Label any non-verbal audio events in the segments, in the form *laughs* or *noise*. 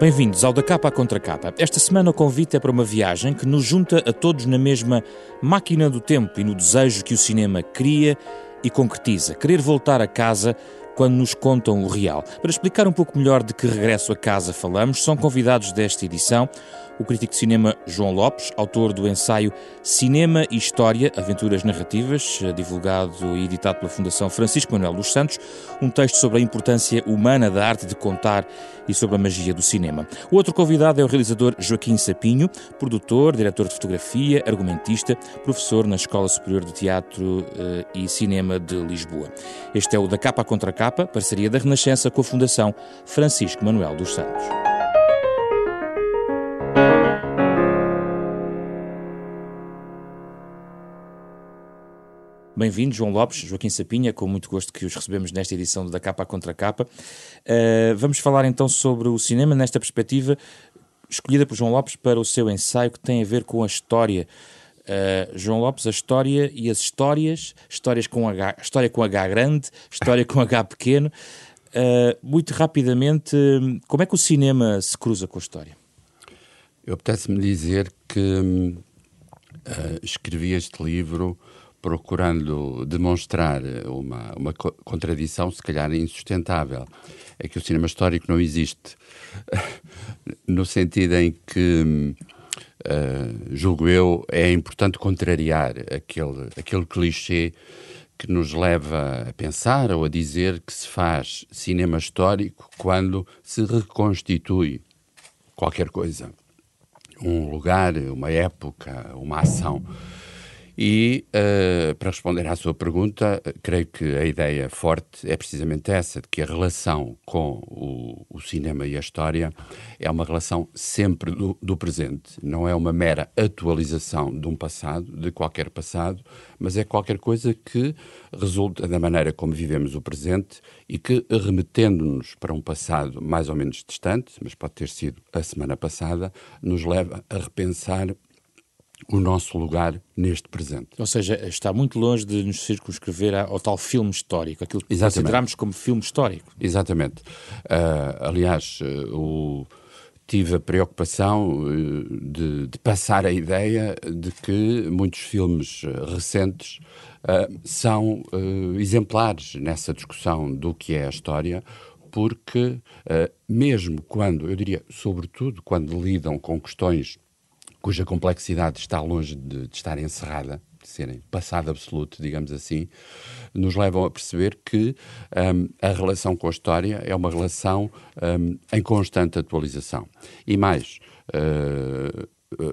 Bem-vindos ao Da Capa à Contra Capa. Esta semana o convite é para uma viagem que nos junta a todos na mesma máquina do tempo e no desejo que o cinema cria e concretiza. Querer voltar a casa quando nos contam o real. Para explicar um pouco melhor de que regresso a casa falamos, são convidados desta edição o crítico de cinema João Lopes, autor do ensaio Cinema e História, Aventuras Narrativas, divulgado e editado pela Fundação Francisco Manuel dos Santos, um texto sobre a importância humana da arte de contar e sobre a magia do cinema. O outro convidado é o realizador Joaquim Sapinho, produtor, diretor de fotografia, argumentista, professor na Escola Superior de Teatro eh, e Cinema de Lisboa. Este é o Da Capa Contra Capa, parceria da Renascença com a Fundação Francisco Manuel dos Santos. Bem-vindos, João Lopes, Joaquim Sapinha, com muito gosto que os recebemos nesta edição da Capa Contra Capa. Uh, vamos falar então sobre o cinema nesta perspectiva escolhida por João Lopes para o seu ensaio que tem a ver com a história. Uh, João Lopes, a história e as histórias, histórias com H, história com H grande, história com H pequeno. Uh, muito rapidamente, como é que o cinema se cruza com a história? Eu apetece-me dizer que escrevi este livro procurando demonstrar uma, uma contradição, se calhar insustentável. É que o cinema histórico não existe. *laughs* no sentido em que, uh, julgo eu, é importante contrariar aquele, aquele clichê que nos leva a pensar ou a dizer que se faz cinema histórico quando se reconstitui qualquer coisa. Um lugar, uma época, uma ação. E, uh, para responder à sua pergunta, creio que a ideia forte é precisamente essa, de que a relação com o, o cinema e a história é uma relação sempre do, do, presente. Não é uma mera atualização de um passado, de qualquer passado, mas é qualquer coisa que resulta da maneira como vivemos o presente e que, remetendo-nos para um passado mais ou menos distante, mas pode ter sido a semana passada, nos leva a repensar o nosso lugar neste presente. Ou seja, está muito longe de nos circunscrever ao tal filme histórico, aquilo que Exatamente. consideramos como filme histórico. Exatamente. Uh, aliás, uh, o, tive a preocupação uh, de, de, passar a ideia de que muitos filmes recentes são exemplares nessa discussão do que é a história, porque mesmo quando, eu diria, sobretudo quando lidam com questões cuja complexidade está longe de, de estar encerrada, de serem passado absoluto, digamos assim, nos levam a perceber que um, a relação com a história é uma relação um, em constante atualização. E mais, uh,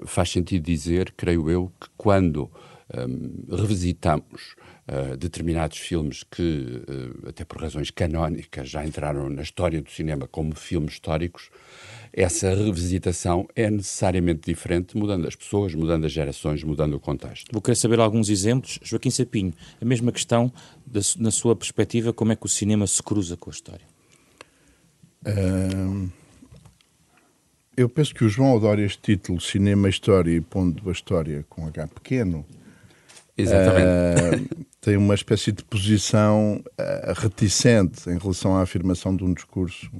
faz sentido dizer, creio eu, que quando um, revisitamos uh, determinados filmes que, uh, até por razões canónicas, já entraram na história do cinema como filmes históricos, essa revisitação é necessariamente diferente, mudando as pessoas, mudando as gerações, mudando o contexto. Vou querer saber alguns exemplos. Joaquim Sapinho, a mesma questão, na sua perspectiva, como é que o cinema se cruza com a história? eu penso que o João adora este título, Cinema, História e pondo a história com H pequeno. Exatamente. Uh, tem uma espécie de posição uh, reticente em relação à afirmação de um discurso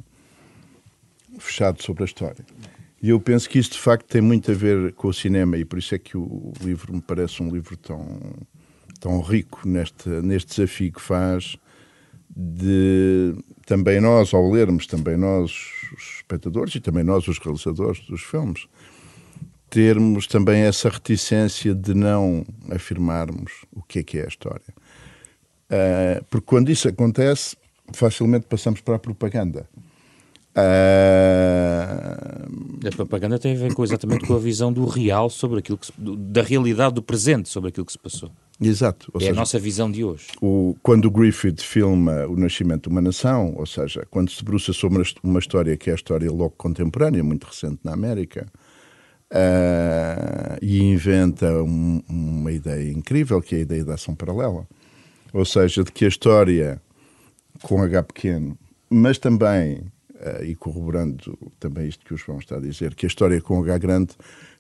fechado sobre a história. E eu penso que isto de facto tem muito a ver com o cinema e por isso é que o livro me parece um livro tão, tão rico neste, neste desafio que faz de também nós, ao lermos, também nós, os espectadores e também nós, os realizadores dos filmes, termos também essa reticência de não afirmarmos o que é que é a história. Uh, porque quando isso acontece, facilmente passamos para a propaganda. Uh... A propaganda tem a ver com, exatamente com a visão do real sobre aquilo que se, da realidade do presente sobre aquilo que se passou. Exato. é seja, a nossa visão de hoje. O, quando o Griffith filma o nascimento de uma nação, ou seja, quando se debruça sobre uma história que é a história logo contemporânea, muito recente na América, uh, e inventa um, uma ideia incrível, que é a ideia da ação paralela. Ou seja, de que a história com H pequeno, mas também uh, e corroborando também isto que o João está a dizer, que a história com H grande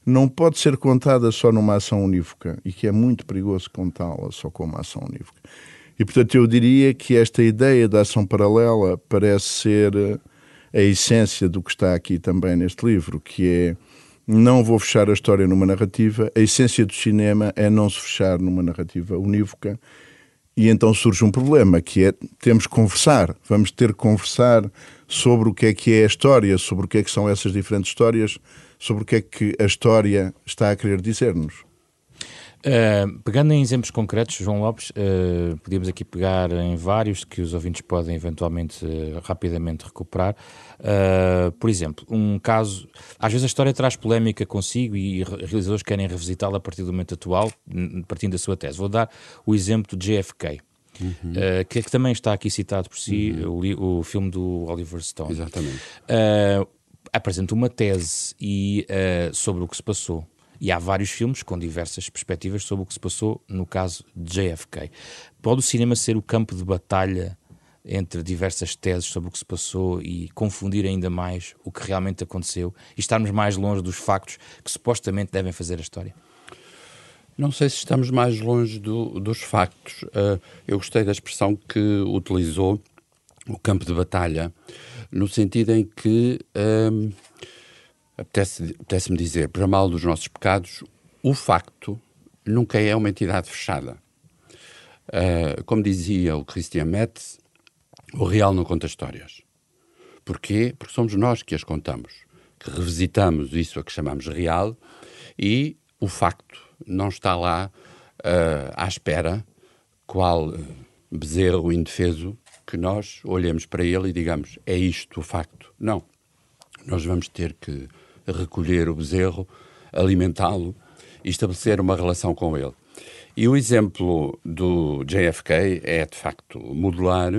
não pode ser contada só numa ação unívoca e que é muito perigoso contá-la só com uma ação unívoca. E, portanto, eu diria que esta ideia da ação paralela parece ser a essência do que está aqui também neste livro, que é não vou fechar a história numa narrativa. A essência do cinema é não se fechar numa narrativa unívoca. E então surge um problema, que é temos que conversar, vamos ter que conversar sobre o que é que é a história, sobre o que é que são essas diferentes histórias, sobre o que é que a história está a querer dizer-nos. Uh, pegando em exemplos concretos, João Lopes, uh, podíamos aqui pegar em vários que os ouvintes podem eventualmente uh, rapidamente recuperar. por exemplo, um caso, às vezes a história traz polémica consigo e realizadores querem revisitá-la a partir do momento atual, partindo da sua tese. Vou dar o exemplo do JFK. Uhum. que, que, também está aqui citado por si, uhum. o, o, filme do Oliver Stone. Exatamente. apresenta uma tese e, sobre o que se passou e há vários filmes com diversas perspectivas sobre o que se passou no caso de JFK. Pode o cinema ser o campo de batalha entre diversas teses sobre o que se passou e confundir ainda mais o que realmente aconteceu e estarmos mais longe dos factos que supostamente devem fazer a história? Não sei se estamos mais longe do, dos factos. Uh, eu gostei da expressão que utilizou, o campo de batalha, no sentido em que. Uh, apetece-me apetece dizer, para mal dos nossos pecados, o facto nunca é uma entidade fechada. Uh, como dizia o Christian Metz, o real não conta histórias. Porquê? Porque somos nós que as contamos, que revisitamos isso a que chamamos real e o facto não está lá uh, à espera, qual bezerro indefeso, que nós olhemos para ele e digamos é isto o facto. Não. Nós vamos ter que recolher o bezerro, alimentá-lo e estabelecer uma relação com ele. E o exemplo do JFK é, de facto, modular,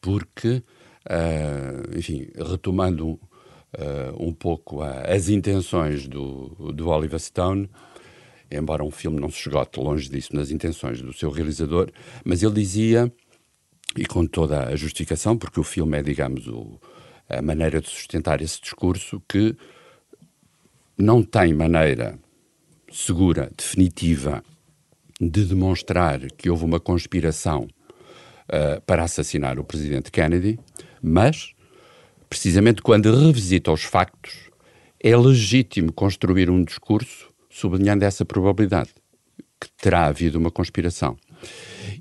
porque, uh, enfim, retomando uh, um pouco a, as intenções do, do Oliver Stone, embora um filme não se esgote longe disso nas intenções do seu realizador, mas ele dizia, e com toda a justificação, porque o filme é, digamos, o, a maneira de sustentar esse discurso, que não tem maneira segura, definitiva, de demonstrar que houve uma conspiração uh, para assassinar o presidente Kennedy, mas, precisamente quando revisita os factos, é legítimo construir um discurso sublinhando essa probabilidade, que terá havido uma conspiração.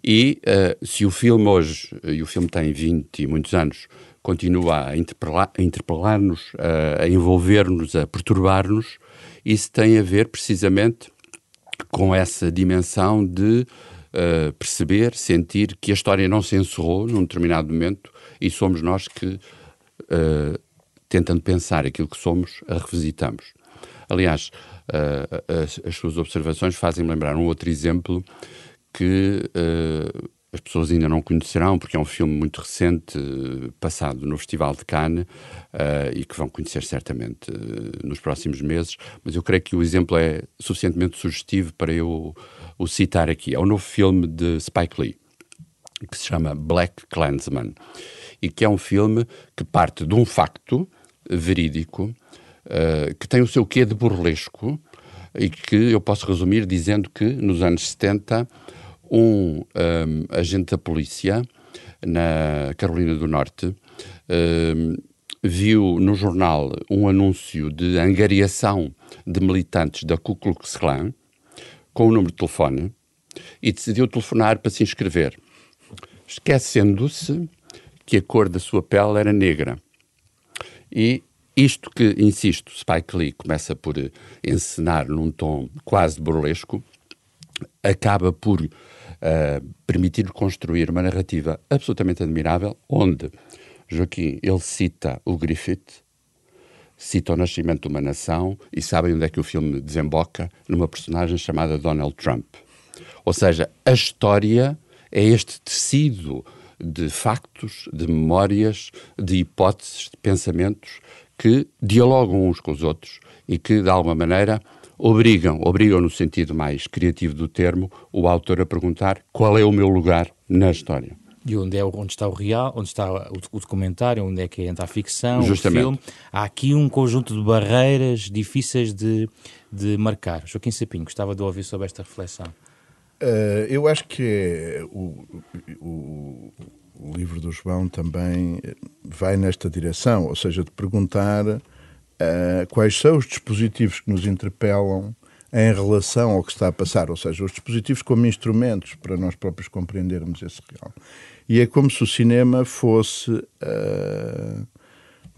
E uh, se o filme hoje, e o filme tem 20 e muitos anos, continua a interpelar-nos, a, a envolver-nos, a perturbar-nos, isso tem a ver precisamente com essa dimensão de uh, perceber, sentir que a história não se encerrou num determinado momento e somos nós que, tentando pensar aquilo que somos, a revisitamos. Aliás, uh, as, as, suas observações fazem-me lembrar um outro exemplo que as pessoas ainda não conhecerão, porque é um filme muito recente, passado no Festival de Cannes, uh, e que vão conhecer certamente uh, nos próximos meses, mas eu creio que o exemplo é suficientemente sugestivo para eu o citar aqui. É o um novo filme de Spike Lee, que se chama Black Clansman, e que é um filme que parte de um facto verídico, uh, que tem o seu quê de burlesco, e que eu posso resumir dizendo que nos anos 70 um, um agente da polícia na Carolina do Norte um, viu no jornal um anúncio de angariação de militantes da Ku Klux Klan com o número de telefone e decidiu telefonar para se inscrever, esquecendo-se que a cor da sua pele era negra. E isto que, insisto, Spike Lee começa por encenar num tom quase burlesco, acaba por uh, permitir construir uma narrativa absolutamente admirável, onde Joaquim ele cita o Griffith, cita o nascimento de uma nação e sabem onde é que o filme desemboca numa personagem chamada Donald Trump. Ou seja, a história é este tecido de factos, de memórias, de hipóteses, de pensamentos que dialogam uns com os outros e que, de alguma maneira, obrigam, obrigam no sentido mais criativo do termo, o autor a perguntar qual é o meu lugar na história. E onde, é, onde está o real, onde está o, o documentário, onde é que entra a ficção, Justamente. o filme. Há aqui um conjunto de barreiras difíceis de, de marcar. Joaquim Sapinho, gostava de ouvir sobre esta reflexão. Uh, eu acho que é o, o, o livro do João também vai nesta direção, ou seja, de perguntar uh, quais são os dispositivos que nos interpelam em relação ao que está a passar, ou seja, os dispositivos como instrumentos para nós próprios compreendermos esse real. E é como se o cinema fosse, uh,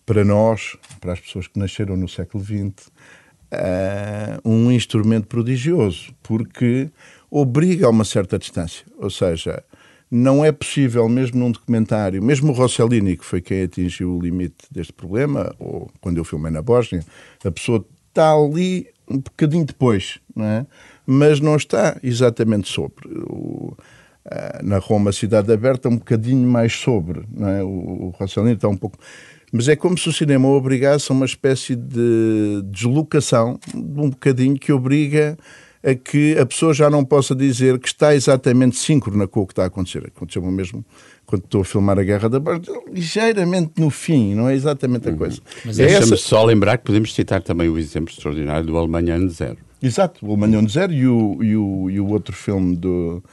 para nós, para as pessoas que nasceram no século XX, uh, um instrumento prodigioso, porque obriga a uma certa distância. Ou seja, não é possível, mesmo num documentário, mesmo o Rossellini, que foi quem atingiu o limite deste problema, ou quando eu filmei na Bósnia, a pessoa está ali um bocadinho depois, não é? mas não está exatamente sobre. O, na Roma, Cidade Aberta, um bocadinho mais sobre. Não é? O, o Rossellini está um pouco. Mas é como se o cinema obrigasse a uma espécie de deslocação, um bocadinho que obriga a que a pessoa já não possa dizer que está exatamente síncrona com o que está a acontecer. Aconteceu o mesmo quando estou a filmar a Guerra da Bósnia, ligeiramente no fim, não é exatamente a uhum. coisa. Mas é Deixa-me essa... só lembrar que podemos citar também o exemplo extraordinário do Alemanha Ano Zero. Exato, o Alemanha Ano Zero e o, e o, e o outro filme do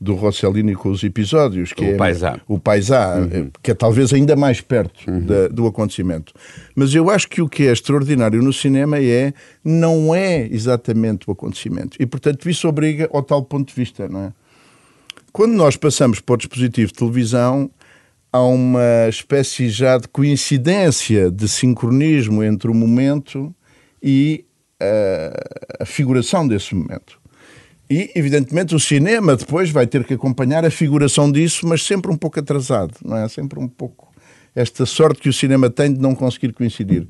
do Rossellini com os episódios, que o é Paisá. o Paisá, uhum. que é talvez ainda mais perto uhum. da, do acontecimento. Mas eu acho que o que é extraordinário no cinema é não é exatamente o acontecimento. E, portanto, isso obriga ao tal ponto de vista, não é? Quando nós passamos para o dispositivo de televisão, há uma espécie já de coincidência, de sincronismo entre o momento e a, a figuração desse momento. E, evidentemente, o cinema depois vai ter que acompanhar a figuração disso, mas sempre um pouco atrasado, não é? Sempre um pouco esta sorte que o cinema tem de não conseguir coincidir.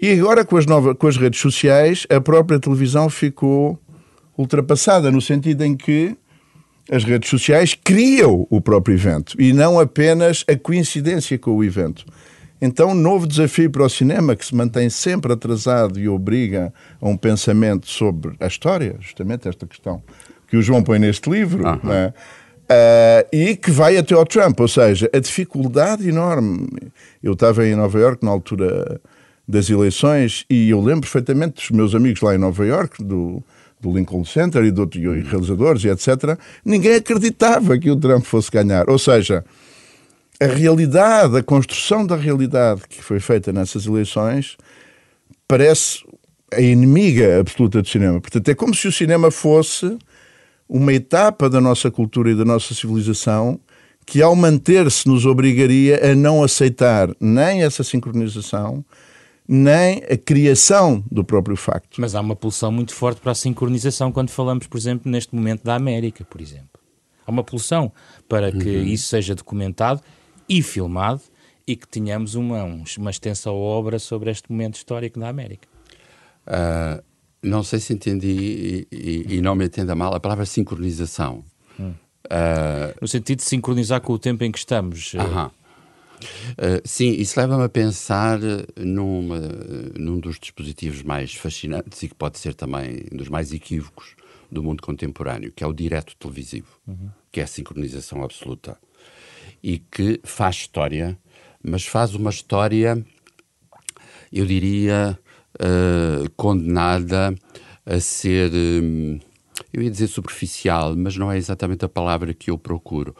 E agora, com as, novas, com as redes sociais, a própria televisão ficou ultrapassada, no sentido em que as redes sociais criam o próprio evento e não apenas a coincidência com o evento. Então, um novo desafio para o cinema, que se mantém sempre atrasado e obriga a um pensamento sobre a história, justamente esta questão que o João põe neste livro, uhum. né? Uh, e que vai até ao Trump, ou seja, a dificuldade enorme. Eu estava em Nova York na altura das eleições e eu lembro perfeitamente dos meus amigos lá em Nova York, do, do Lincoln Center e de outros realizadores e etc. Ninguém acreditava que o Trump fosse ganhar. Ou seja, a realidade, a construção da realidade que foi feita nessas eleições parece a inimiga absoluta do cinema. Portanto, é como se o cinema fosse uma etapa da nossa cultura e da nossa civilização que, ao manter-se, nos obrigaria a não aceitar nem essa sincronização, nem a criação do próprio facto. Mas há uma pulsão muito forte para a sincronização quando falamos, por exemplo, neste momento da América, por exemplo. Há uma pulsão para que uhum. isso seja documentado e filmado e que tenhamos uma, uma extensa obra sobre este momento histórico da América. Uh, não sei se entendi e, e, e, não me entenda mal a palavra sincronização. Hum. Uh, no sentido de sincronizar com o tempo em que estamos. Uh -huh. Uh, sim, isso leva-me a pensar numa, num dos dispositivos mais fascinantes e que pode ser também um dos mais equívocos do mundo contemporâneo, que é o direto televisivo, uhum. que é a sincronização absoluta e que faz história, mas faz uma história, eu diria, uh, condenada a ser, um, eu ia dizer superficial, mas não é exatamente a palavra que eu procuro,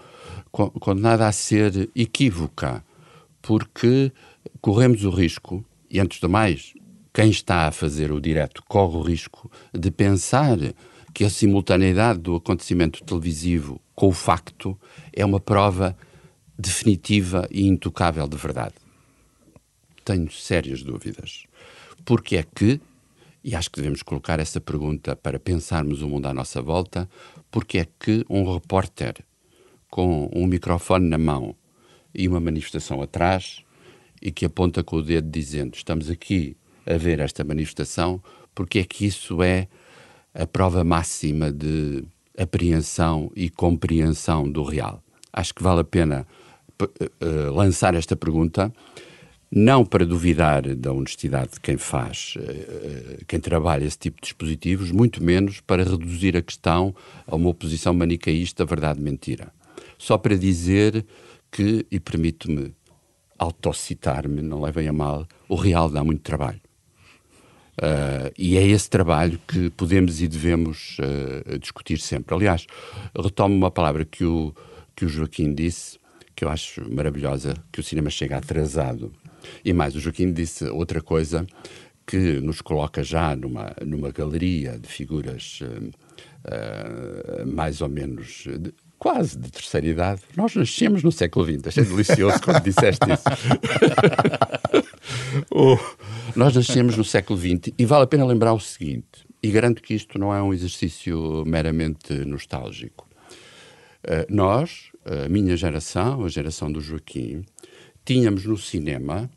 condenada a ser equívoca, porque corremos o risco, e antes de mais, quem está a fazer o direto corre o risco de pensar que a simultaneidade do acontecimento televisivo com o facto é uma prova definitiva e intocável de verdade? Tenho sérias dúvidas. Porque é que, e acho que devemos colocar essa pergunta para pensarmos o mundo à nossa volta, porque é que um repórter com um microfone na mão e uma manifestação atrás e que aponta com o dedo dizendo estamos aqui a ver esta manifestação, porque é que isso é a prova máxima de apreensão e compreensão do real. Acho que vale a pena lançar esta pergunta, não para duvidar da honestidade de quem faz, uh, quem trabalha esse tipo de dispositivos, muito menos para reduzir a questão a uma oposição manicaísta verdade-mentira. Só para dizer que, e permito-me autocitar-me, não levem a mal, o real dá muito trabalho. Uh, e é esse trabalho que podemos e devemos uh, discutir sempre. Aliás, retomo uma palavra que o, que o Joaquim disse, que eu acho maravilhosa, que o cinema chega atrasado. E mais, o Joaquim disse outra coisa que nos coloca já numa, numa galeria de figuras uh, uh, mais ou menos de, quase de terceira idade. Nós nascemos no século XX, achei delicioso quando disseste isso. *laughs* oh, nós nascemos no século XX e vale a pena lembrar o seguinte, e garanto que isto não é um exercício meramente nostálgico. Uh, nós, a minha geração, a geração do Joaquim, tínhamos no cinema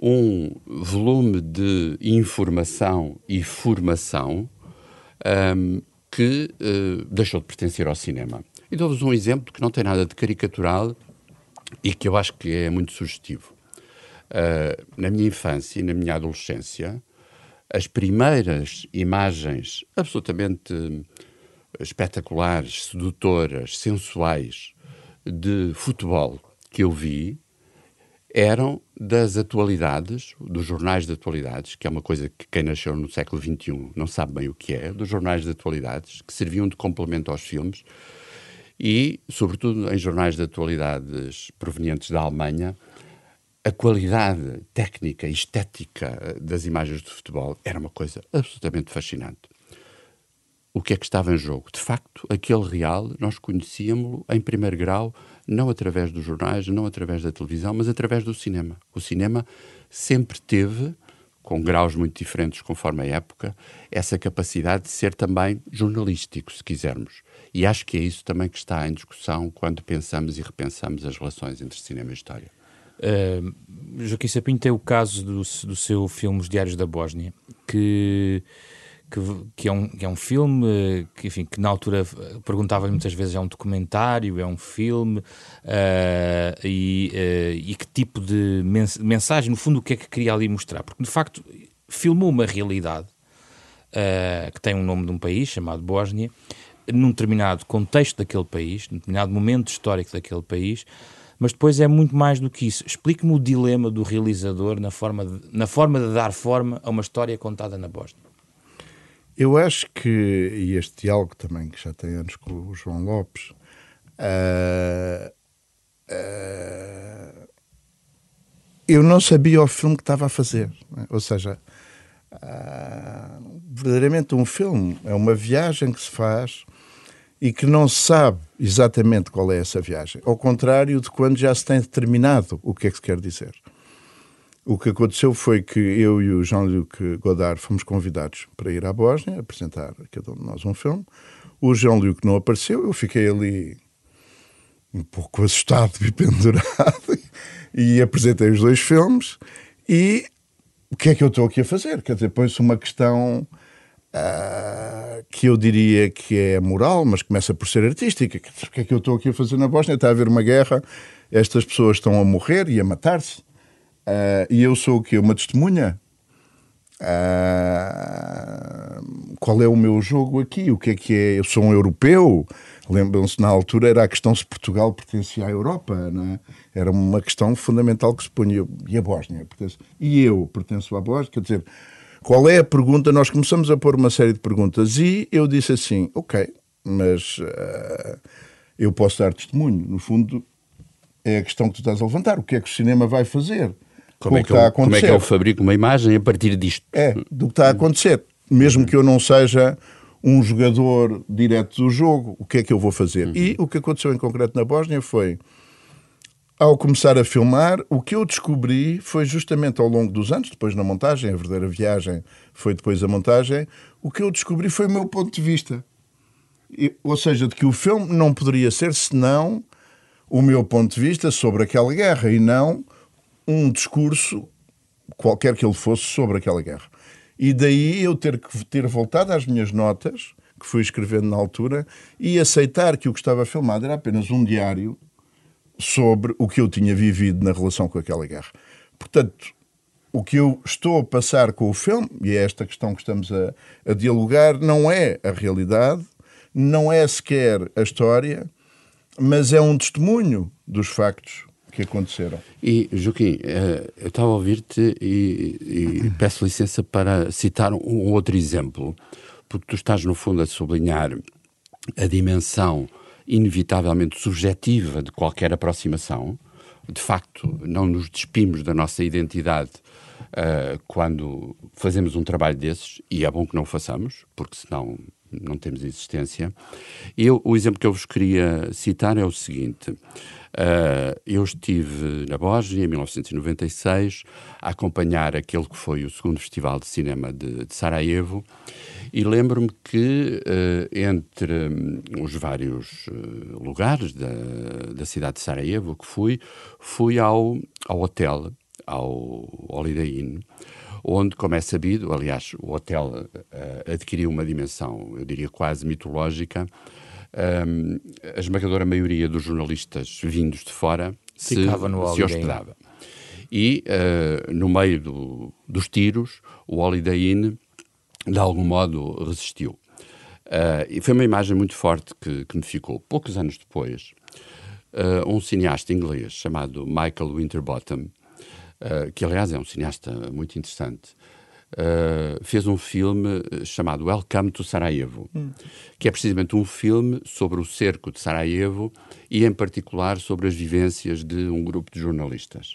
um volume de informação e formação um, que uh, deixou de pertencer ao cinema. E dou-vos um exemplo que não tem nada de caricatural e que eu acho que é muito sugestivo. Uh, na minha infância e na minha adolescência, as primeiras imagens absolutamente espetaculares, sedutoras, sensuais de futebol que eu vi eram das atualidades, dos jornais de atualidades, que é uma coisa que quem nasceu no século XXI não sabe bem o que é, dos jornais de atualidades, que serviam de complemento aos filmes, e, sobretudo, em jornais de atualidades provenientes da Alemanha, a qualidade técnica e estética das imagens de futebol era uma coisa absolutamente fascinante. O que é que estava em jogo? De facto, aquele real nós conhecíamos-lo em primeiro grau não através dos jornais, não através da televisão, mas através do cinema. O cinema sempre teve, com graus muito diferentes conforme a época, essa capacidade de ser também jornalístico, se quisermos. E acho que é isso também que está em discussão quando pensamos e repensamos as relações entre cinema e história. Uh, Joaquim Sapinho tem o caso do, do seu filme Os Diários da Bósnia, que que, que, é um, que é um filme eh, que, enfim, que na altura perguntava muitas vezes é um documentário, é um filme uh, e, uh, e que tipo de mensagem, no fundo, o que é que queria ali mostrar? Porque de facto filmou uma realidade uh, que tem um nome de um país chamado Bósnia, num determinado contexto daquele país, num determinado momento histórico daquele país. Mas depois é muito mais do que isso. Explique-me o dilema do realizador na forma, de, na forma de dar forma a uma história contada na Bósnia. Eu acho que, e este diálogo também, que já tem anos com o João Lopes, uh, uh, eu não sabia o filme que estava a fazer. Né? Ou seja, uh, verdadeiramente um filme é uma viagem que se faz e que não sabe exatamente qual é essa viagem. Ao contrário de quando já se tem determinado o que é que se quer dizer. O que aconteceu foi que eu e o Jean-Luc Godard fomos convidados para ir à Bósnia, apresentar cada um de nós um filme. O Jean-Luc não apareceu, eu fiquei ali um pouco assustado e *laughs* pendurado e apresentei os dois filmes e o que é que eu estou aqui a fazer? Quer dizer, põe-se uma questão uh, que eu diria que é moral, mas começa por ser artística. O que é que eu estou aqui a fazer na Bósnia? Está a haver uma guerra, estas pessoas estão a morrer e a matar-se Uh, e eu sou o quê? Uma testemunha? Uh, qual é o meu jogo aqui? O que é que é? Eu sou um europeu? Lembram-se, na altura era a questão se Portugal pertencia à Europa, não é? Era uma questão fundamental que se punha. E a Bósnia? Pertence? E eu pertenço à Bósnia? Quer dizer, qual é a pergunta? Nós começamos a pôr uma série de perguntas e eu disse assim: ok, mas uh, eu posso dar testemunho. No fundo, é a questão que tu estás a levantar. O que é que o cinema vai fazer? Como é, que eu, como é que eu fabrico uma imagem a partir disto? É, do que está a acontecer. Mesmo que eu não seja um jogador direto do jogo, o que é que eu vou fazer? Uhum. E o que aconteceu em concreto na Bósnia foi, ao começar a filmar, o que eu descobri foi justamente ao longo dos anos, depois na montagem, a verdadeira viagem foi depois a montagem, o que eu descobri foi o meu ponto de vista. E, ou seja, de que o filme não poderia ser senão o meu ponto de vista sobre aquela guerra e não um discurso, qualquer que ele fosse, sobre aquela guerra. E daí eu ter que ter voltado às minhas notas, que fui escrevendo na altura, e aceitar que o que estava filmado era apenas um diário sobre o que eu tinha vivido na relação com aquela guerra. Portanto, o que eu estou a passar com o filme, e é esta questão que estamos a, a dialogar, não é a realidade, não é sequer a história, mas é um testemunho dos factos que aconteceram. E, Joaquim, eh, eu estava a ouvir-te e, e, peço licença para citar um outro exemplo, porque tu estás, no fundo, a sublinhar a dimensão inevitavelmente subjetiva de qualquer aproximação. De facto, não nos despimos da nossa identidade uh, quando fazemos um trabalho desses, e é bom que não o façamos, porque senão não temos existência. Eu, o exemplo que eu vos queria citar é o seguinte. Uh, eu estive na Bósnia em 1996 a acompanhar aquele que foi o segundo Festival de Cinema de, de Sarajevo e lembro-me que uh, entre um, os vários uh, lugares da, da cidade de Sarajevo que fui, fui ao, ao hotel, ao Holiday Inn, onde, como é sabido, aliás, o hotel adquiriu uma dimensão, eu diria, quase mitológica, um, a esmagadora maioria dos jornalistas vindos de fora se, se hospedava. E uh, no meio do, dos tiros, o Holiday Inn, de algum modo, resistiu. Uh, e foi uma imagem muito forte que, que me ficou. Poucos anos depois, uh, um cineasta inglês chamado Michael Winterbottom, que aliás é um cineasta muito interessante, Uh, fez um filme eh, chamado Welcome to Sarajevo, hum. que é precisamente um filme sobre o cerco de Sarajevo e, em particular, sobre as vivências de um grupo de jornalistas.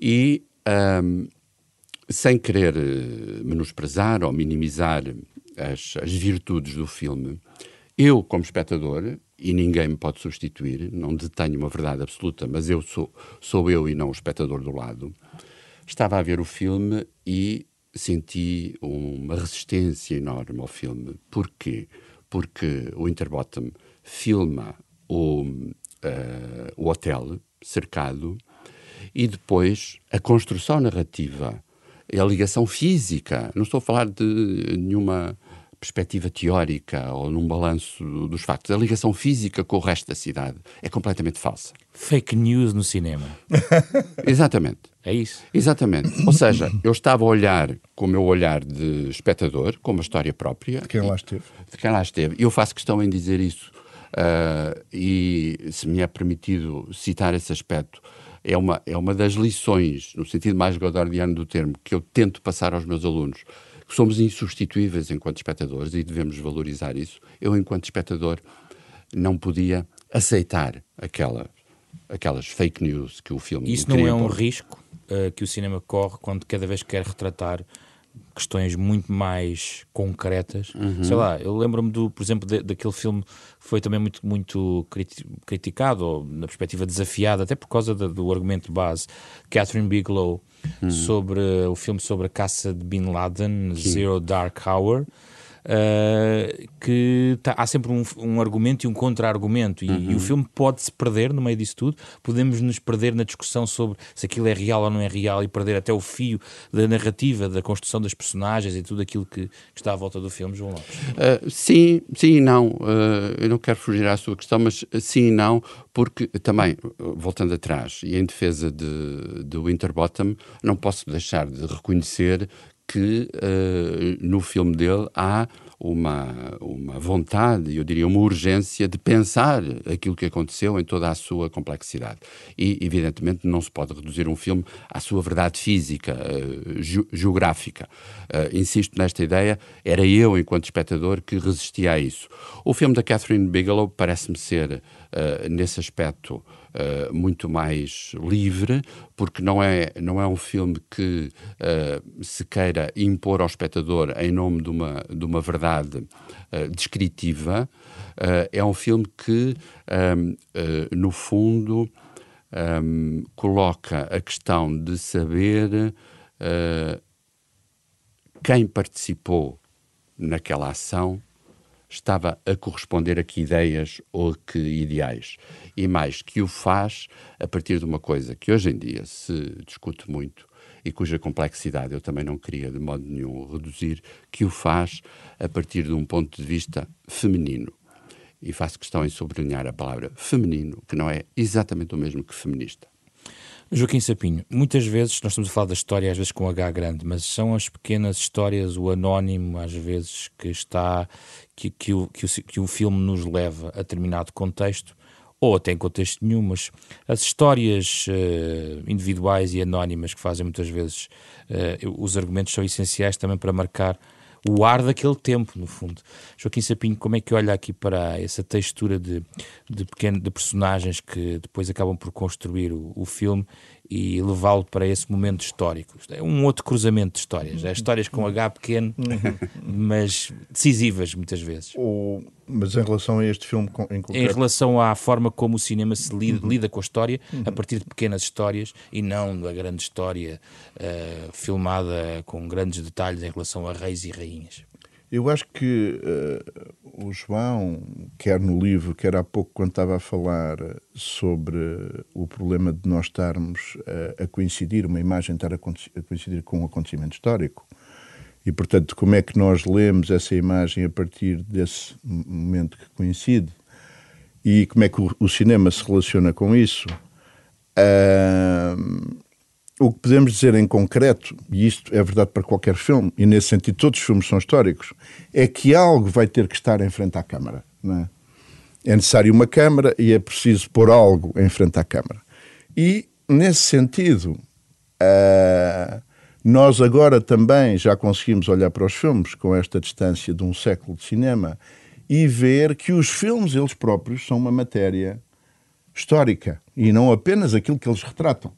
E, um, sem querer eh, menosprezar ou minimizar as, as virtudes do filme, eu, como espectador, e ninguém me pode substituir, não detenho uma verdade absoluta, mas eu sou, sou eu e não o espectador do lado estava a ver o filme e senti uma resistência enorme ao filme. Porquê? Porque o Interbottom filma o, uh, o hotel cercado e depois a construção narrativa, a ligação física. Não estou a falar de nenhuma perspectiva teórica ou num balanço dos factos. A ligação física com o resto da cidade é completamente falsa. Fake news no cinema. *laughs* Exatamente. É isso? Exatamente. Ou seja, eu estava a olhar com o meu olhar de espectador, com uma história própria. De quem lá esteve. De quem lá esteve. E eu faço questão em dizer isso. Uh, e se me é permitido citar esse aspecto, é uma, é uma das lições, no sentido mais godordiano do termo, que eu tento passar aos meus alunos somos insubstituíveis enquanto espectadores e devemos valorizar isso. Eu, enquanto espectador, não podia aceitar aquela, aquelas fake news que o filme Isso não é um risco uh, que o cinema corre quando cada vez quer retratar questões muito mais concretas. Uhum. Sei lá, eu lembro-me, do, por exemplo, de, daquele filme que foi também muito, muito criticado, ou na perspectiva desafiada, até por causa do, do argumento de base, Catherine Bigelow, uhum. sobre o filme sobre a caça de Bin Laden, Sim. Zero Dark Hour. Uh, que tá, há sempre um, um, argumento e um contra-argumento, e, uhum. e, o uhum. filme pode-se perder no meio disso tudo. Podemos nos perder na discussão sobre se aquilo é real ou não é real e perder até o fio da narrativa, da construção das personagens e tudo aquilo que, que está à volta do filme, João Lopes. Uh, sim, sim e não. Uh, eu não quero fugir à sua questão, mas sim e não, porque também, voltando atrás e em defesa de, de Winterbottom, não posso deixar de reconhecer que uh, no filme dele há uma, uma vontade, eu diria uma urgência de pensar aquilo que aconteceu em toda a sua complexidade. E, evidentemente, não se pode reduzir um filme à sua verdade física, uh, ge geográfica. Uh, insisto nesta ideia, era eu, enquanto espectador, que resistia a isso. O filme da Catherine Bigelow parece-me ser, nesse aspecto, uh, muito mais livre, porque não é, não é um filme que uh, se queira impor ao espectador em nome de uma, de uma verdade descritiva. é um filme que, um, no fundo, um, coloca a questão de saber quem participou naquela ação estava a corresponder a que ideias ou que ideais. E mais, que o faz a partir de uma coisa que hoje em dia se discute muito e cuja complexidade eu também não queria de modo nenhum reduzir, que o faz a partir de um ponto de vista feminino. E faço questão em sublinhar a palavra feminino, que não é exatamente o mesmo que feminista. Joaquim Sapinho, muitas vezes nós estamos a falar da história, às vezes com H grande, mas são as pequenas histórias, o anónimo, às vezes, que está que, que, o, que, o, que o filme nos leva a determinado contexto, ou até em contexto nenhum, mas as histórias uh, individuais e anónimas que fazem muitas vezes uh, os argumentos são essenciais também para marcar o ar daquele tempo, no fundo. Joaquim Sapinho, como é que olha aqui para essa textura de, de, pequeno, de personagens que depois acabam por construir o, o filme e levá-lo para esse momento histórico. É um outro cruzamento de histórias. É histórias com H pequeno, mas decisivas muitas vezes. O, mas em relação a este filme em concreto... Em relação à forma como o cinema se lida, uhum. lida com a história, uhum. a partir de pequenas histórias e não da grande história uh, filmada com grandes detalhes em relação a reis e rainhas. Eu acho que uh, o João, quer no livro, quer há pouco, quando estava a falar sobre o problema de nós estarmos uh, a coincidir, uma imagem estar a, a coincidir com um acontecimento histórico, e portanto, como é que nós lemos essa imagem a partir desse momento que coincide, e como é que o, o cinema se relaciona com isso. Uh, o que podemos dizer em concreto, e isto é verdade para qualquer filme, e nesse sentido todos os filmes são históricos, é que algo vai ter que estar em frente à câmara. É? é? necessário uma câmara e é preciso pôr algo em frente à câmara. E, nesse sentido, uh, nós agora também já conseguimos olhar para os filmes com esta distância de um século de cinema e ver que os filmes, eles próprios, são uma matéria histórica e não apenas aquilo que eles retratam.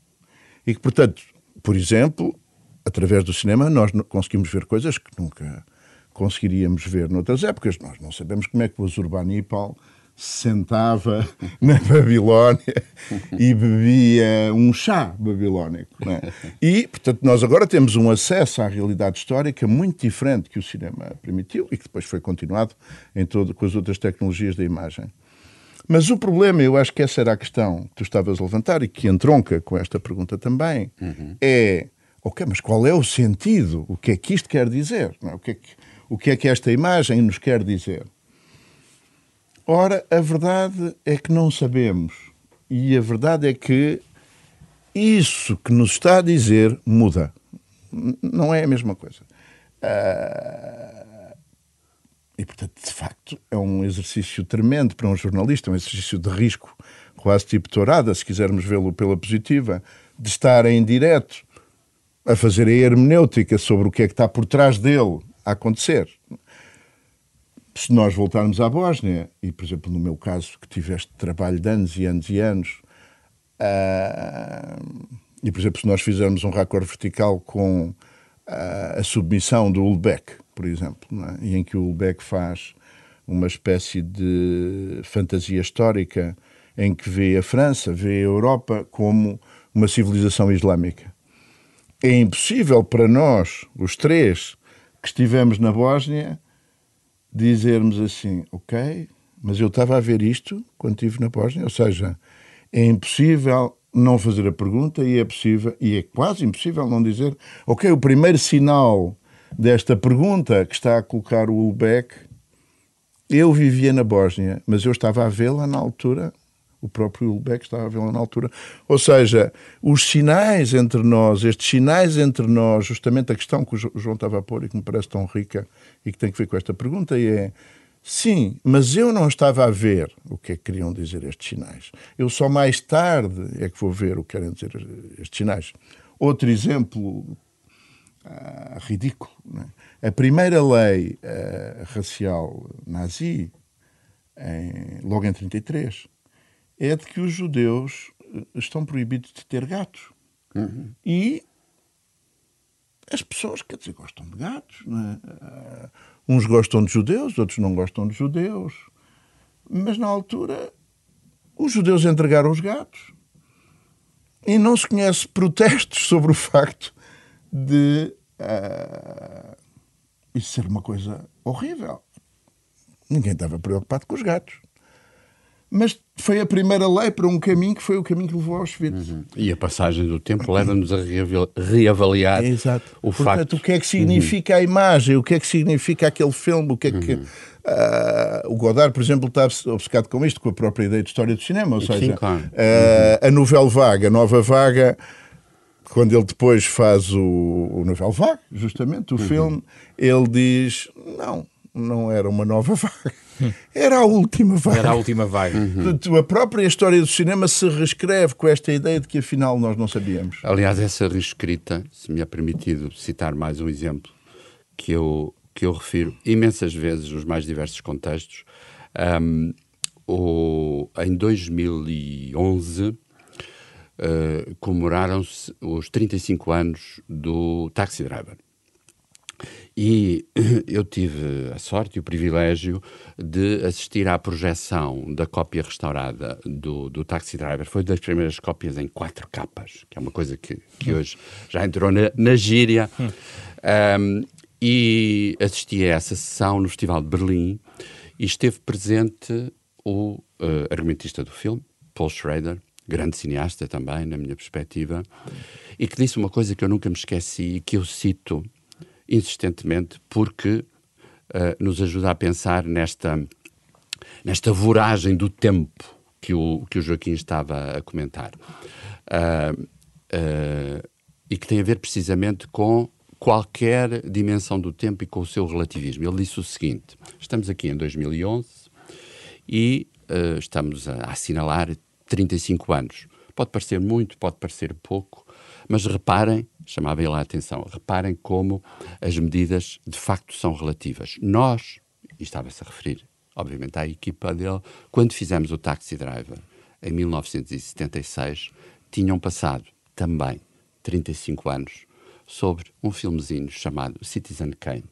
E que, portanto, por exemplo, através do cinema, nós conseguimos ver coisas que nunca conseguiríamos ver noutras épocas. Nós não sabemos como é que o Azurbanipal se sentava *laughs* na Babilónia e bebia um chá babilónico. É? E, portanto, nós agora temos um acesso à realidade histórica muito diferente que o cinema permitiu e que depois foi continuado em todo, com as outras tecnologias da imagem. Mas o problema, eu acho que essa era a questão que tu estavas a levantar e que entronca com esta pergunta também, uhum. é, ok, mas qual é o sentido? O que é que isto quer dizer? É? O, que é que, o que é que esta imagem nos quer dizer? Ora, a verdade é que não sabemos. E a verdade é que isso que nos está a dizer muda. Não é a mesma coisa. Uh, e, portanto, de facto, é um exercício tremendo para um jornalista, um exercício de risco, quase tipo tourada, se quisermos vê-lo pela positiva, de estar em direto a fazer a hermenêutica sobre o que é que está por trás dele a acontecer. Se nós voltarmos à Bósnia, e, por exemplo, no meu caso, que tive este trabalho de anos e anos e anos, uh, e, por exemplo, se nós fizermos um raccord vertical com uh, a submissão do Ulbeck, por exemplo, é? e em que o Ulbeck faz uma espécie de fantasia histórica em que vê a França, vê a Europa como uma civilização islâmica. É impossível para nós, os três que estivemos na Bósnia, dizermos assim, ok, mas eu estava a ver isto quando estive na Bósnia, ou seja, é impossível não fazer a pergunta e é possível, e é quase impossível não dizer, ok, o primeiro sinal desta pergunta que está a colocar o Ulbeck. Eu vivia na Bósnia, mas eu estava a vê-la na altura, o próprio Ulbeck estava a vê-la na altura. Ou seja, os sinais entre nós, estes sinais entre nós, justamente a questão que o João estava a pôr e que me parece tão rica e que tem que ver com esta pergunta é. Sim, mas eu não estava a ver o que é que queriam dizer estes sinais. Eu só mais tarde é que vou ver o que querem dizer estes sinais. Outro exemplo uh, ridículo. É? A primeira lei uh, racial nazi, em, logo em 33, é de que os judeus eh, estão proibidos de ter gatos. Uhum. E as pessoas, quer dizer, gostam de gatos. É? uns gostam de judeus, outros não gostam de judeus. Mas na altura, os judeus entregaram os gatos. E não se conhece protestos sobre o facto de uh, isso ser uma coisa horrível. Ninguém estava preocupado com os gatos. Mas foi a primeira lei para um caminho que foi o caminho que levou aos Auschwitz. Uhum. E a passagem do tempo leva-nos a reavaliar Exato. o Portanto, facto. o que é que significa uhum. a imagem, o que é que significa aquele filme, o que é que. Uhum. Uh, o Godard, por exemplo, está obcecado com isto, com a própria ideia de história do cinema. Ou seja, Sim, claro. uh, a novela vaga, a nova vaga quando ele depois faz o, o Novel Vague, justamente, o uhum. filme, ele diz: não, não era uma nova vaga. Era a última vaga. Era a última vaga. Uhum. A própria história do cinema se reescreve com esta ideia de que afinal nós não sabíamos. Aliás, essa reescrita, se me é permitido citar mais um exemplo, que eu, que eu refiro imensas vezes nos mais diversos contextos. Um, o, em 2011 uh, comemoraram-se os 35 anos do Taxi Driver. E *clears throat* eu tive a sorte e o privilégio de assistir à projeção da cópia restaurada do, do Taxi Driver. Foi das primeiras cópias em quatro capas, que é uma coisa que, que hoje já entrou na, na gíria. Um, e assisti a essa sessão no Festival de Berlim e esteve presente o uh, argumentista do filme, Paul Schrader, grande cineasta também, na minha perspectiva, e que disse uma coisa que eu nunca me esqueci e que eu cito insistentemente porque uh, nos ajuda a pensar nesta, nesta voragem do tempo que o, que o Joaquim estava a comentar. Uh, uh, e que tem a ver precisamente com qualquer dimensão do tempo e com o seu relativismo. Ele disse o seguinte: estamos aqui em 2011 e estamos a, a assinalar 35 anos. Pode parecer muito, pode parecer pouco, mas reparem, chamava ele a atenção, reparem como as medidas de facto são relativas. Nós, e estava-se a referir, obviamente, à equipa dele, quando fizemos o Taxi Driver em 1976, tinham passado também 35 anos sobre um filmezinho chamado Citizen Kane,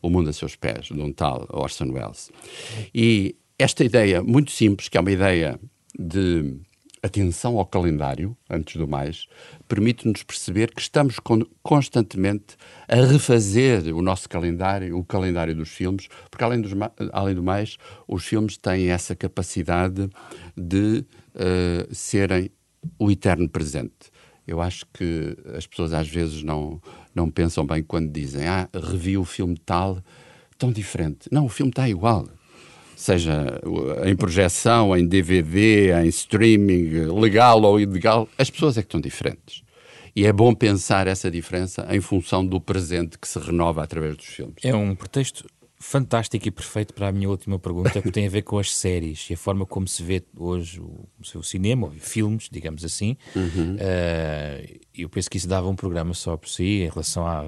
O Mundo a Seus Pés, de um tal Orson Welles. E esta ideia muito simples, que é uma ideia de atenção ao calendário, antes do mais, permite-nos perceber que estamos constantemente a refazer o nosso calendário, o calendário dos filmes, porque além, dos, além do mais, os filmes têm essa capacidade de uh, serem o eterno presente. Eu acho que as pessoas às vezes não, não pensam bem quando dizem ah, revi o filme tal, tão diferente. Não, o filme está igual seja em projeção, em DVD, em streaming, legal ou ilegal, as pessoas é que estão diferentes. E é bom pensar essa diferença em função do presente que se renova através dos filmes. É um pretexto fantástico e perfeito para a minha última pergunta, que tem a ver com as séries e a forma como se vê hoje o, o cinema, ou filmes, digamos assim. Uhum. Uh, eu penso que isso dava um programa só por si, em relação à,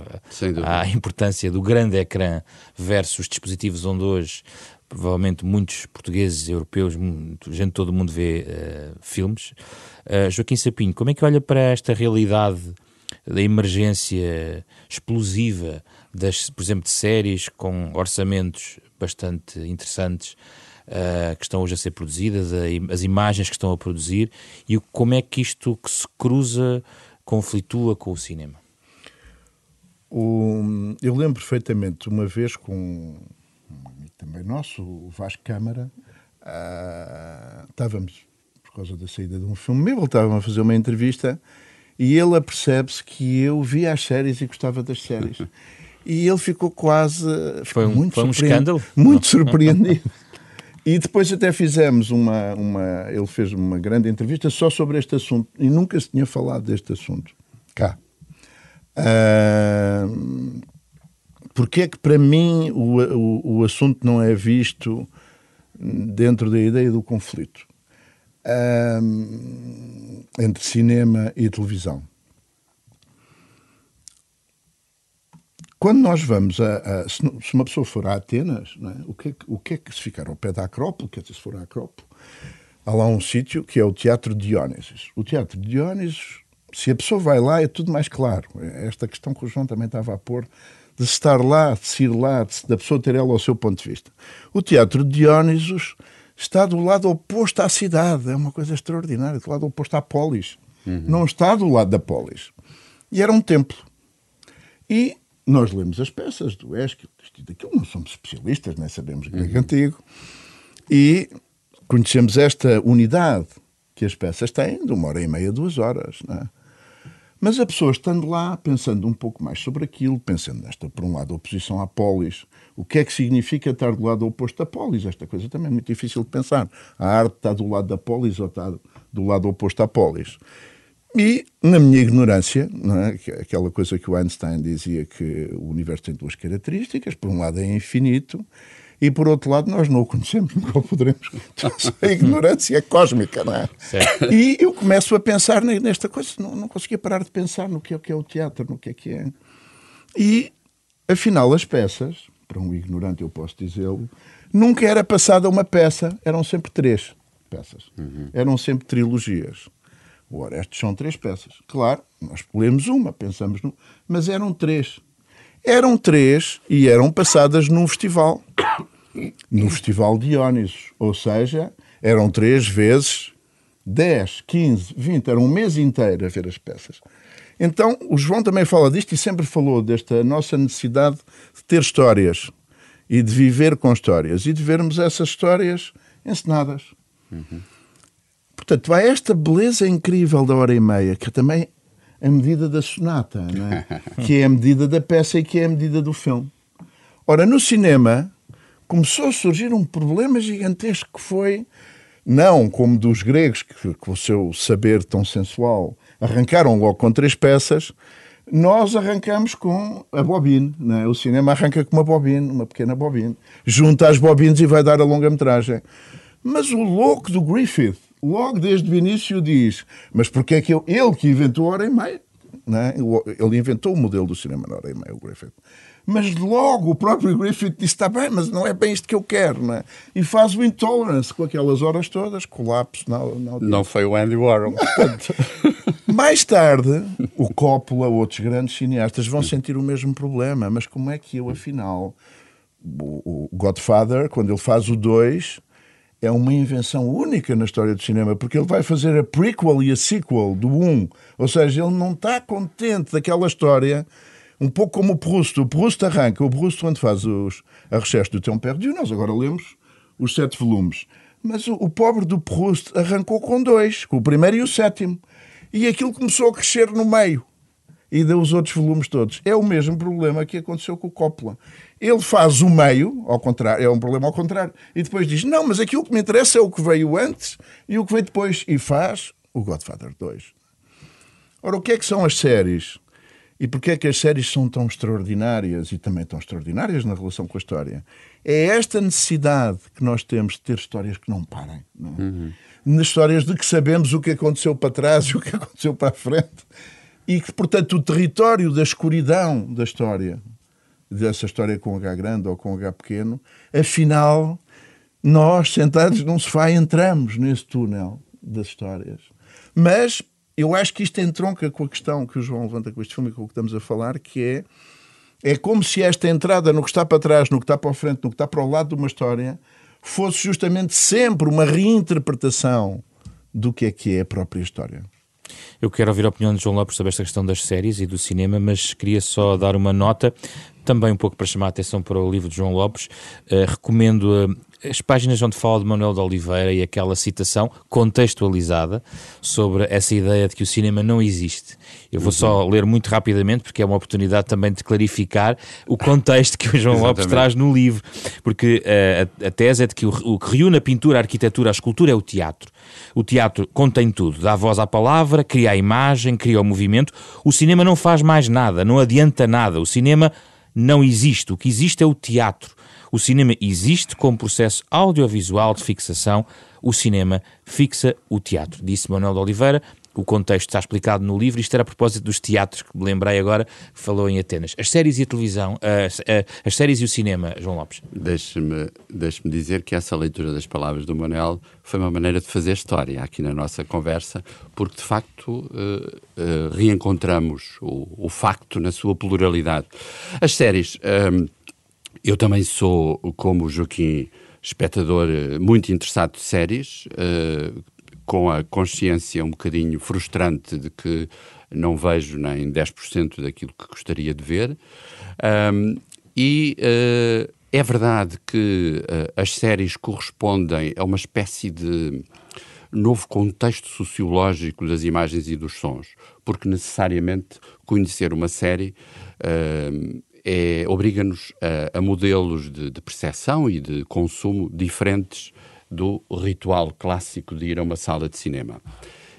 à importância do grande ecrã versus dispositivos onde hoje provavelmente muitos portugueses, europeus, gente de todo o mundo vê uh, filmes. Uh, Joaquim Sapinho, como é que olha para esta realidade da emergência explosiva, das, por exemplo, de séries com orçamentos bastante interessantes uh, que estão hoje a ser produzidas, as imagens que estão a produzir e como é que isto que se cruza, conflitua com o cinema? O, eu lembro perfeitamente uma vez com também nosso, o Vasco Câmara, uh, estávamos, por causa da saída de um filme meu, voltávamos a fazer uma entrevista e ele apercebe-se que eu via as séries e gostava das séries. E ele ficou quase. Foi um, muito foi um escândalo? Muito surpreendido. E depois até fizemos uma, uma. Ele fez uma grande entrevista só sobre este assunto e nunca se tinha falado deste assunto. Cá. Uh, porque é que para mim o, o, o, assunto não é visto dentro da ideia do conflito um, entre cinema e televisão? Quando nós vamos a. a se, uma pessoa for a Atenas, é? o, que é que, o que é que se ficar ao pé da Acrópole, quer dizer, se for a Acrópole, há lá um sítio que é o Teatro de Diónisos. O Teatro de Diónisos, se a pessoa vai lá, é tudo mais claro. É esta questão que o João também estava a pôr de estar lá, de se ir lá, de, da pessoa ter ela ao seu ponto de vista. O Teatro de Diónisos está do lado oposto à cidade, é uma coisa extraordinária, do lado oposto à polis. Uhum. Não está do lado da polis. E era um templo. E nós lemos as peças do Esquilo, daquilo, não somos especialistas, nem sabemos grego uhum. antigo, e conhecemos esta unidade que as peças têm de uma hora e meia, duas horas. Não é? Mas a pessoa estando lá, pensando um pouco mais sobre aquilo, pensando nesta, por um lado, oposição à polis, o que é que significa estar do lado oposto à polis? Esta coisa também é muito difícil de pensar. A arte está do lado da polis ou está do lado oposto à polis? E, na minha ignorância, é? aquela coisa que o Einstein dizia que o universo tem duas características, por um lado é infinito e por outro lado nós não o conhecemos, *laughs* nunca o poderemos. a ignorância é cósmica, não é? Certo. E eu começo a pensar nesta coisa, não, não conseguia parar de pensar no que é, o que é o teatro, no que é que é. E, afinal, as peças para um ignorante eu posso dizê-lo, nunca era passada uma peça, eram sempre três peças. Uhum. Eram sempre trilogias. O Orestes são três peças. Claro, nós lemos uma, pensamos no. Mas eram três. Eram três e eram passadas num festival. No Festival Diónisos. Ou seja, eram três vezes 10, 15, 20, era um mês inteiro a ver as peças. Então, o João também fala disto e sempre falou desta nossa necessidade de ter histórias e de viver com histórias e de vermos essas histórias encenadas. Uhum. Portanto, há esta beleza incrível da hora e meia, que é também a medida da sonata, é? *laughs* que é a medida da peça e que é a medida do filme. Ora, no cinema começou a surgir um problema gigantesco que foi, não como dos gregos, que com o seu saber tão sensual arrancaram logo com três peças, nós arrancamos com a bobine. É? O cinema arranca com uma bobine, uma pequena bobine. Junta as bobines e vai dar a longa-metragem. Mas o louco do Griffith, logo desde o início, diz: Mas porquê é que eu, ele que inventou a hora e meia? É? Ele inventou o modelo do cinema na hora e meia, o Griffith. Mas logo o próprio Griffith disse: está bem, mas não é bem isto que eu quero. Não é? E faz o Intolerance com aquelas horas todas, colapso. Não, não, não foi o Andy Warhol. *laughs* Mais tarde, o Coppola, outros grandes cineastas vão sentir o mesmo problema. Mas como é que eu, afinal, o Godfather, quando ele faz o 2, é uma invenção única na história do cinema, porque ele vai fazer a prequel e a sequel do 1. Ou seja, ele não está contente daquela história um pouco como o Proust. O Proust arranca, o Proust quando faz os, a recherche do Tempo Perdido, nós agora lemos os sete volumes. Mas o, o, pobre do Proust arrancou com dois, com o primeiro e o sétimo. E aquilo começou a crescer no meio. E deu os outros volumes todos. É o mesmo problema que aconteceu com o Coppola. Ele faz o meio, ao contrário, é um problema ao contrário. E depois diz: Não, mas aquilo que me interessa é o que veio antes e o que veio depois. E faz o Godfather 2. Ora, o que é que são as séries? E porquê é que as séries são tão extraordinárias e também tão extraordinárias na relação com a história? É esta necessidade que nós temos de ter histórias que não parem. Não é? uhum. Nas histórias de que sabemos o que aconteceu para trás e o que *laughs* aconteceu para a frente. E que, portanto, o território da escuridão da história, dessa história com H grande ou com H pequeno, afinal, nós, sentados num sofá, entramos nesse túnel das histórias. Mas eu acho que isto entronca com a questão que o João levanta com este filme e com o que estamos a falar, que é é como se esta entrada no que está para trás, no que está para a frente, no que está para o lado de uma história, fosse justamente sempre uma reinterpretação do que é que é a própria história. Eu quero ouvir a opinião de João Lopes sobre esta questão das séries e do cinema, mas queria só dar uma nota, também um pouco para chamar a atenção para o livro de João Lopes. Uh, recomendo uh, as páginas onde fala de Manuel de Oliveira e aquela citação contextualizada sobre essa ideia de que o cinema não existe. Eu vou uhum. só ler muito rapidamente, porque é uma oportunidade também de clarificar o contexto que o João Lopes traz no livro, porque uh, a, a, tese é de que o, o que reúne a pintura, a arquitetura, a escultura é o teatro. O teatro contém tudo, dá voz à palavra, cria a imagem, cria o movimento. O cinema não faz mais nada, não adianta nada. O cinema não existe. O que existe é o teatro. O cinema existe como processo audiovisual de fixação. O cinema fixa o teatro, disse Manuel de Oliveira. O contexto está explicado no livro. Isto era a propósito dos teatros, que me lembrei agora, que falou em Atenas. As séries e a televisão, as, as séries e o cinema, João Lopes. Deixe-me deixe dizer que essa leitura das palavras do Manuel foi uma maneira de fazer história aqui na nossa conversa, porque de facto uh, uh, reencontramos o, o, facto na sua pluralidade. As séries. Um, eu também sou, como o Joaquim, espectador eh, muito interessado de séries, uh, com a consciência um bocadinho frustrante de que não vejo nem 10% daquilo que gostaria de ver. Um, e uh, é verdade que uh, as séries correspondem a uma espécie de novo contexto sociológico das imagens e dos sons, porque necessariamente conhecer uma série uh, é, obriga-nos a, a, modelos de, de percepção e de consumo diferentes do ritual clássico de ir a uma sala de cinema.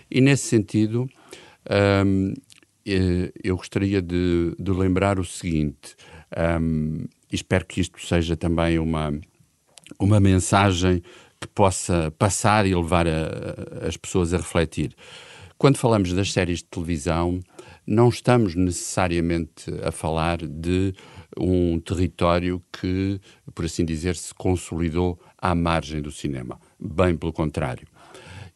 E nesse sentido, um, eh, eu gostaria de, de, lembrar o seguinte, um, espero que isto seja também uma, uma mensagem que possa passar e levar a, as pessoas a refletir. Quando falamos das séries de televisão, não estamos necessariamente a falar de um território que, por assim dizer, se consolidou à margem do cinema. Bem pelo contrário.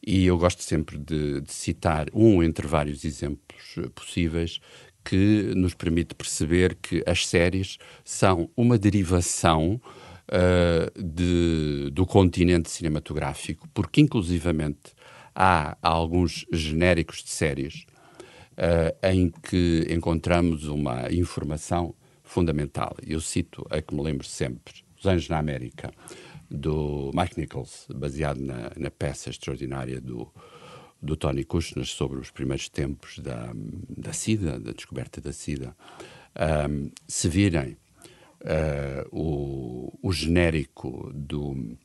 E eu gosto sempre de, de citar um entre vários exemplos possíveis que nos permite perceber que as séries são uma derivação uh, de, do continente cinematográfico, porque inclusivamente há alguns genéricos de séries uh, em que encontramos uma informação fundamental. Eu cito a que me lembro sempre, Os Anjos na América, do Mike Nichols, baseado na, na peça extraordinária do, do Tony Kushner sobre os primeiros tempos da, da SIDA, da descoberta da SIDA. Um, se virem uh, o, o genérico do,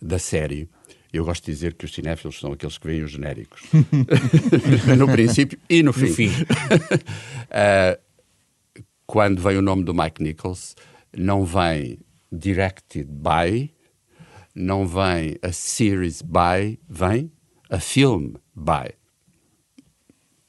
da série, eu gosto de dizer que os cinéfilos são aqueles que veem os genéricos. *laughs* no princípio e no fim. No fim. uh, *laughs* quando vem o nome do Mike Nichols, não vem directed by, não vem a series by, vem a film by.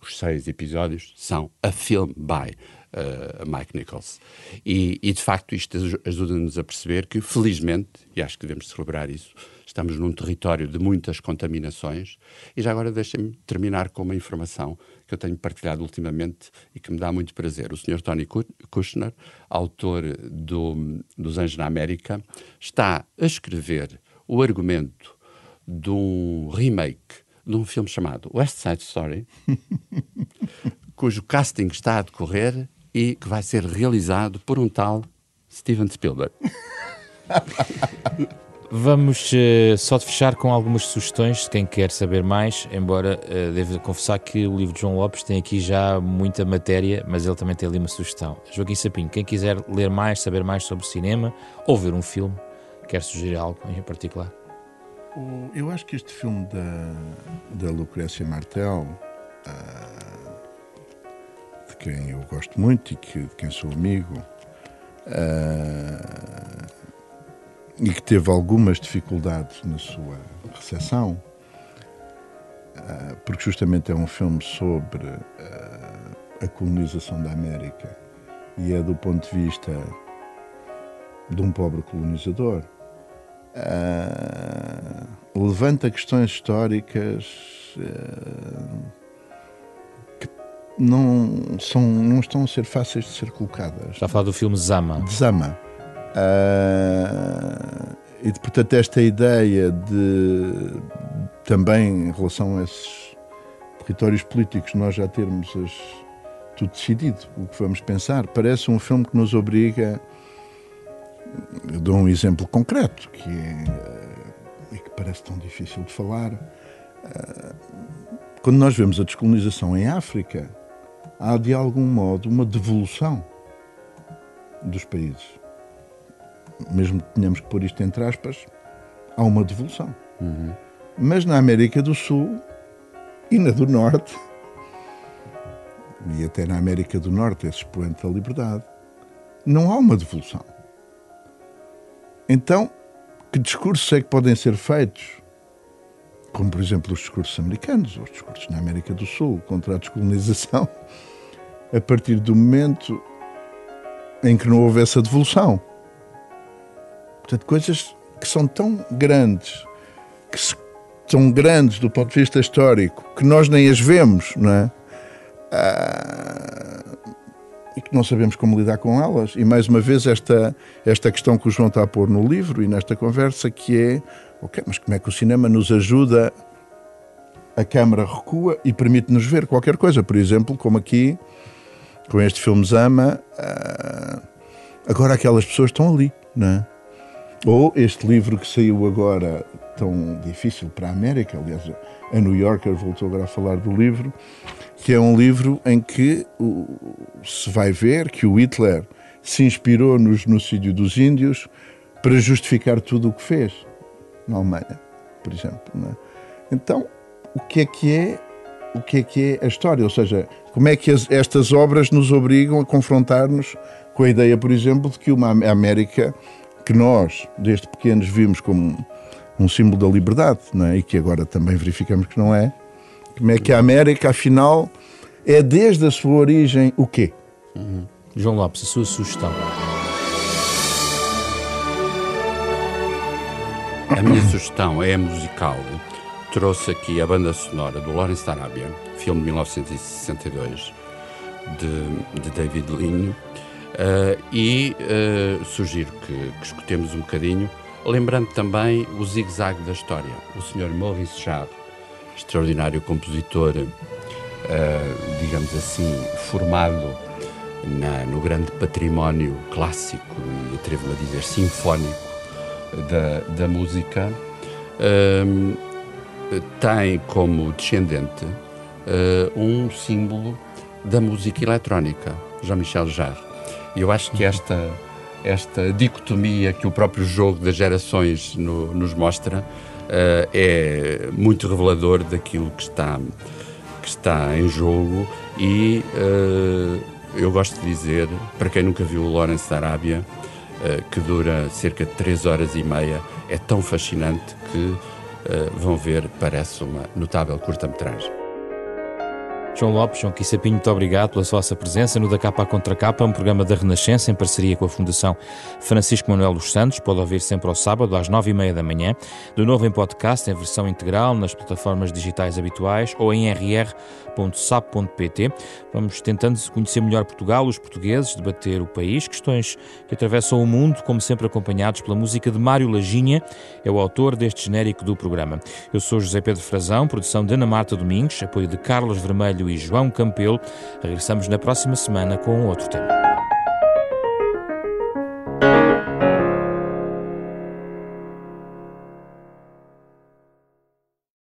Os seis episódios são a film by uh, Mike Nichols. E, e, de facto isto ajuda-nos a perceber que, felizmente, e acho que devemos celebrar isso, estamos num território de muitas contaminações. E já agora deixem-me terminar com uma informação que eu tenho partilhado ultimamente e que me dá muito prazer. O Sr. Tony Kushner, autor do, dos Anjos na América, está a escrever o argumento de um remake de um filme chamado West Side Story, *laughs* cujo casting está a decorrer e que vai ser realizado por um tal Steven Spielberg. *laughs* Vamos uh, só de fechar com algumas sugestões de quem quer saber mais, embora uh, devo confessar que o livro de João Lopes tem aqui já muita matéria, mas ele também tem ali uma sugestão. Joaquim Sapinho, quem quiser ler mais, saber mais sobre cinema ou ver um filme, quer sugerir algo em particular? Eu acho que este filme da, da Lucrécia Martel, uh, de quem eu gosto muito e que, de quem sou amigo, uh, e que teve algumas dificuldades na sua recepção, uh, porque justamente é um filme sobre a colonização da América e é do ponto de vista de um pobre colonizador uh, levanta questões históricas uh, que não, são, não estão a ser fáceis de ser colocadas. Está a falar do filme Zama. De Zama. Uh, e portanto esta ideia de também em relação a esses territórios políticos nós já termos as, tudo decidido o que vamos pensar parece um filme que nos obriga eu dou um exemplo concreto que é, eh, e que parece tão difícil de falar. Eh, quando nós vemos a descolonização em África, há de algum modo uma devolução dos países. Mesmo que tenhamos que pôr isto entre aspas, há uma devolução. Uhum. Mas na América do Sul e na do Norte, e até na América do Norte, esse expoente da liberdade, não há uma devolução. Então, que discursos é que podem ser feitos? Como, por exemplo, os discursos americanos, ou os discursos na América do Sul contra a descolonização, *laughs* a partir do momento em que não houve essa devolução. Portanto, coisas que são tão grandes, que são grandes do ponto de vista histórico, que nós nem as vemos, não é? Ah, e que não sabemos como lidar com elas. E mais uma vez esta, esta questão que o João está a pôr no livro e nesta conversa, que é, ok, mas como é que o cinema nos ajuda? A câmara recua e permite-nos ver qualquer coisa. Por exemplo, como aqui, com este filme Zama, uh, agora aquelas pessoas estão ali, não é? Ou este livro que saiu agora, tão difícil para a América, aliás, a New Yorker voltou agora a falar do livro, que é um livro em que se vai ver que o Hitler se inspirou no genocídio dos índios para justificar tudo o que fez na Alemanha, por exemplo. É? Então, o que é que é o que é que é a história? Ou seja, como é que as, estas obras nos obrigam a confrontar-nos com a ideia, por exemplo, de que uma América que nós, desde pequenos, vimos como um símbolo da liberdade, é? e que agora também verificamos que não é, como é que a América, afinal, é desde a sua origem o quê? Uhum. João Lopes, a sua sugestão. A minha *coughs* sugestão é musical. Trouxe aqui a banda sonora do Lawrence da Arábia, filme de 1962, de, de David Lean, uh, e uh, sugiro que, que escutemos um bocadinho, lembrando também o zigue-zague da história. O Sr. Maurice Jarre, extraordinário compositor, uh, digamos assim, formado na, no grande património clássico e atrevo-me a dizer sinfónico da, da música, tem como descendente um símbolo da música eletrónica, Jean-Michel Jarre. E eu acho que esta, esta dicotomia que o próprio jogo das gerações no, nos mostra uh, é muito revelador daquilo que está, que está em jogo e uh, eu gosto de dizer, para quem nunca viu o Lawrence da Arábia, uh, que dura cerca de 3 horas e meia, é tão fascinante que vão ver, parece uma notável curta-metragem. João Lopes, João Quissapinho, muito obrigado pela vossa presença no Da Capa à Contra Capa, um programa da Renascença em parceria com a Fundação Francisco Manuel dos Santos. Pode ouvir sempre ao sábado às nove e meia da manhã, de novo em podcast, em versão integral, nas plataformas digitais habituais ou em rr.sap.pt. Vamos tentando conhecer melhor Portugal, os portugueses, debater o país, questões que atravessam o mundo, como sempre acompanhados pela música de Mário Laginha, é o autor deste genérico do programa. Eu sou José Pedro Frazão, produção de Ana Marta Domingos, apoio de Carlos Vermelho e João Campelo. Regressamos na próxima semana com outro tema.